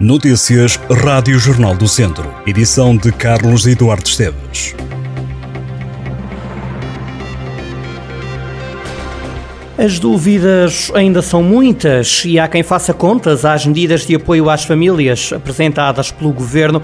Notícias Rádio Jornal do Centro. Edição de Carlos Eduardo Esteves. As dúvidas ainda são muitas e há quem faça contas às medidas de apoio às famílias apresentadas pelo governo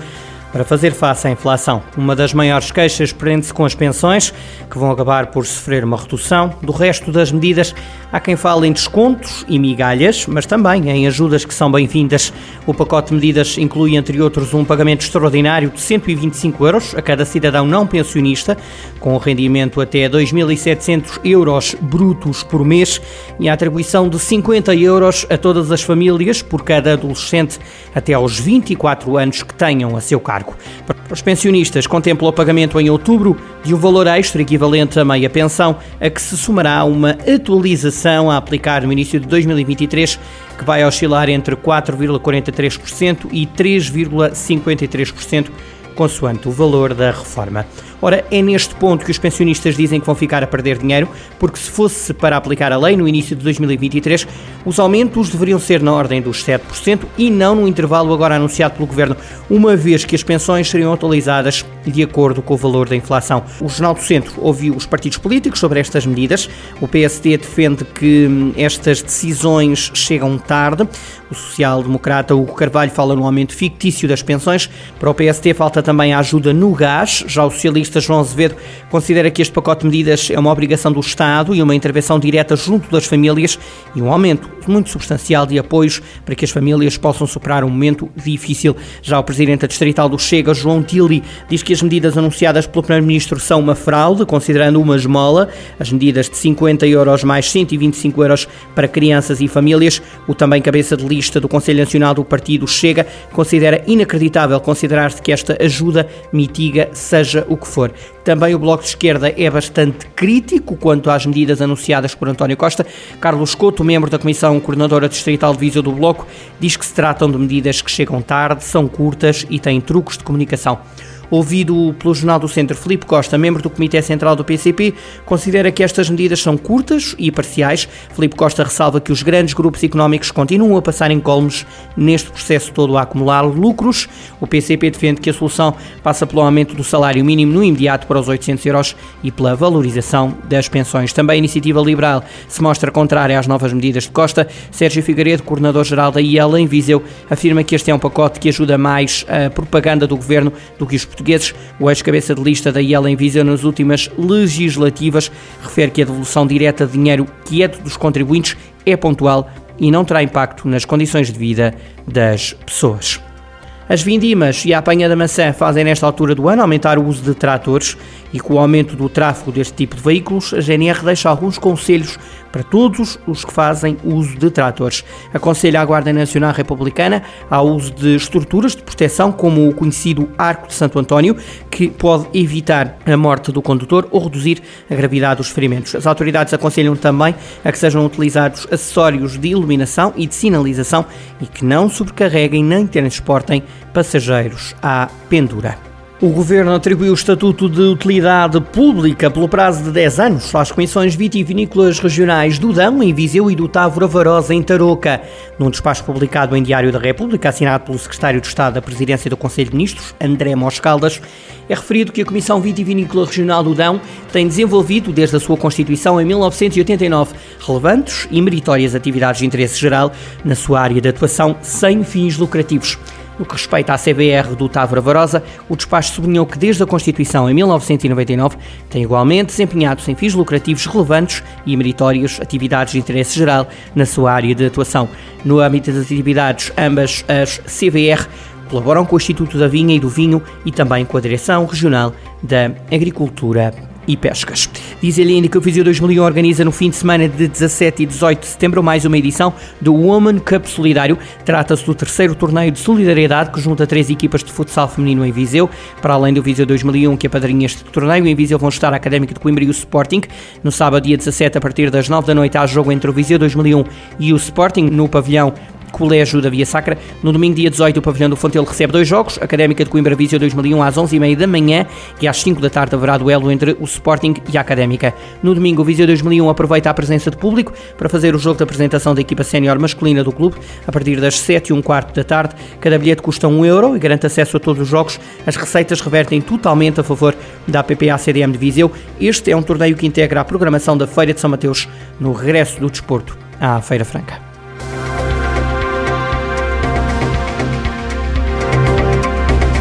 para fazer face à inflação. Uma das maiores queixas prende-se com as pensões, que vão acabar por sofrer uma redução. Do resto das medidas, há quem fale em descontos e migalhas, mas também em ajudas que são bem-vindas. O pacote de medidas inclui, entre outros, um pagamento extraordinário de 125 euros a cada cidadão não pensionista, com um rendimento até 2.700 euros brutos por mês e a atribuição de 50 euros a todas as famílias por cada adolescente até aos 24 anos que tenham a seu cargo. Para os pensionistas, contempla o pagamento em outubro de um valor extra equivalente a meia pensão, a que se somará uma atualização a aplicar no início de 2023, que vai oscilar entre 4,43% e 3,53% consoante o valor da reforma. Ora, é neste ponto que os pensionistas dizem que vão ficar a perder dinheiro, porque se fosse para aplicar a lei no início de 2023, os aumentos deveriam ser na ordem dos 7% e não no intervalo agora anunciado pelo Governo, uma vez que as pensões seriam atualizadas de acordo com o valor da inflação. O Jornal do Centro ouviu os partidos políticos sobre estas medidas. O PSD defende que hum, estas decisões chegam tarde. O social-democrata Hugo Carvalho fala no aumento fictício das pensões. Para o PSD falta também a ajuda no gás. Já o socialista João Azevedo considera que este pacote de medidas é uma obrigação do Estado e uma intervenção direta junto das famílias e um aumento muito substancial de apoios para que as famílias possam superar um momento difícil. Já o presidente da Distrital do Chega, João Tilly, diz que as medidas anunciadas pelo Primeiro-Ministro são uma fraude, considerando uma esmola. As medidas de 50 euros mais 125 euros para crianças e famílias. O também cabeça de lista do Conselho Nacional do Partido Chega considera inacreditável considerar-se que esta ajuda mitiga seja o que for. Também o Bloco de Esquerda é bastante crítico quanto às medidas anunciadas por António Costa. Carlos Couto, membro da Comissão Coordenadora Distrital de Viseu do Bloco, diz que se tratam de medidas que chegam tarde, são curtas e têm truques de comunicação. Ouvido pelo Jornal do Centro, Filipe Costa, membro do Comitê Central do PCP, considera que estas medidas são curtas e parciais. Filipe Costa ressalva que os grandes grupos económicos continuam a passar em colmos neste processo todo a acumular lucros. O PCP defende que a solução passa pelo aumento do salário mínimo no imediato para os 800 euros e pela valorização das pensões. Também a Iniciativa Liberal se mostra contrária às novas medidas de Costa. Sérgio Figueiredo, coordenador-geral da IEL em Viseu, afirma que este é um pacote que ajuda mais a propaganda do governo do que os portugueses. O ex-cabeça de lista da IEL em Viseu nas últimas legislativas refere que a devolução direta de dinheiro que é dos contribuintes é pontual e não terá impacto nas condições de vida das pessoas. As vindimas e a apanha da maçã fazem nesta altura do ano aumentar o uso de tratores e com o aumento do tráfego deste tipo de veículos, a GNR deixa alguns conselhos para todos os que fazem uso de tratores. Aconselha a Guarda Nacional Republicana ao uso de estruturas de proteção, como o conhecido Arco de Santo António, que pode evitar a morte do condutor ou reduzir a gravidade dos ferimentos. As autoridades aconselham também a que sejam utilizados acessórios de iluminação e de sinalização e que não sobrecarreguem nem transportem passageiros à pendura. O Governo atribuiu o Estatuto de Utilidade Pública pelo prazo de 10 anos às Comissões Vitivinícolas Regionais do Dão, em Viseu, e do Távora Varosa, em Tarouca. Num despacho publicado em Diário da República, assinado pelo Secretário de Estado da Presidência do Conselho de Ministros, André Moscaldas, é referido que a Comissão Vitivinícola Regional do Dão tem desenvolvido, desde a sua constituição em 1989, relevantes e meritórias atividades de interesse geral na sua área de atuação, sem fins lucrativos. No que respeita à CBR do Távora Varosa, o despacho sublinhou que desde a Constituição em 1999 tem igualmente desempenhado sem fins lucrativos relevantes e meritórios atividades de interesse geral na sua área de atuação. No âmbito das atividades, ambas as CBR colaboram com o Instituto da Vinha e do Vinho e também com a Direção Regional da Agricultura e Pescas. Diz ele ainda que o Viseu 2001 organiza no fim de semana de 17 e 18 de setembro mais uma edição do Woman Cup Solidário. Trata-se do terceiro torneio de solidariedade que junta três equipas de futsal feminino em Viseu. Para além do Viseu 2001, que apadrinha este torneio, em Viseu vão estar a Académica de Coimbra e o Sporting. No sábado, dia 17, a partir das 9 da noite, há jogo entre o Viseu 2001 e o Sporting no pavilhão Colégio da Via Sacra. No domingo, dia 18, o Pavilhão do Fontelo recebe dois jogos. Académica de Coimbra Viseu 2001 às 11h30 da manhã e às 5 da tarde haverá duelo entre o Sporting e a Académica. No domingo, o Viseu 2001 aproveita a presença de público para fazer o jogo de apresentação da equipa sénior masculina do clube a partir das 7 e um quarto da tarde. Cada bilhete custa 1 euro e garante acesso a todos os jogos. As receitas revertem totalmente a favor da PPA CDM de Viseu. Este é um torneio que integra a programação da Feira de São Mateus no regresso do desporto à Feira Franca.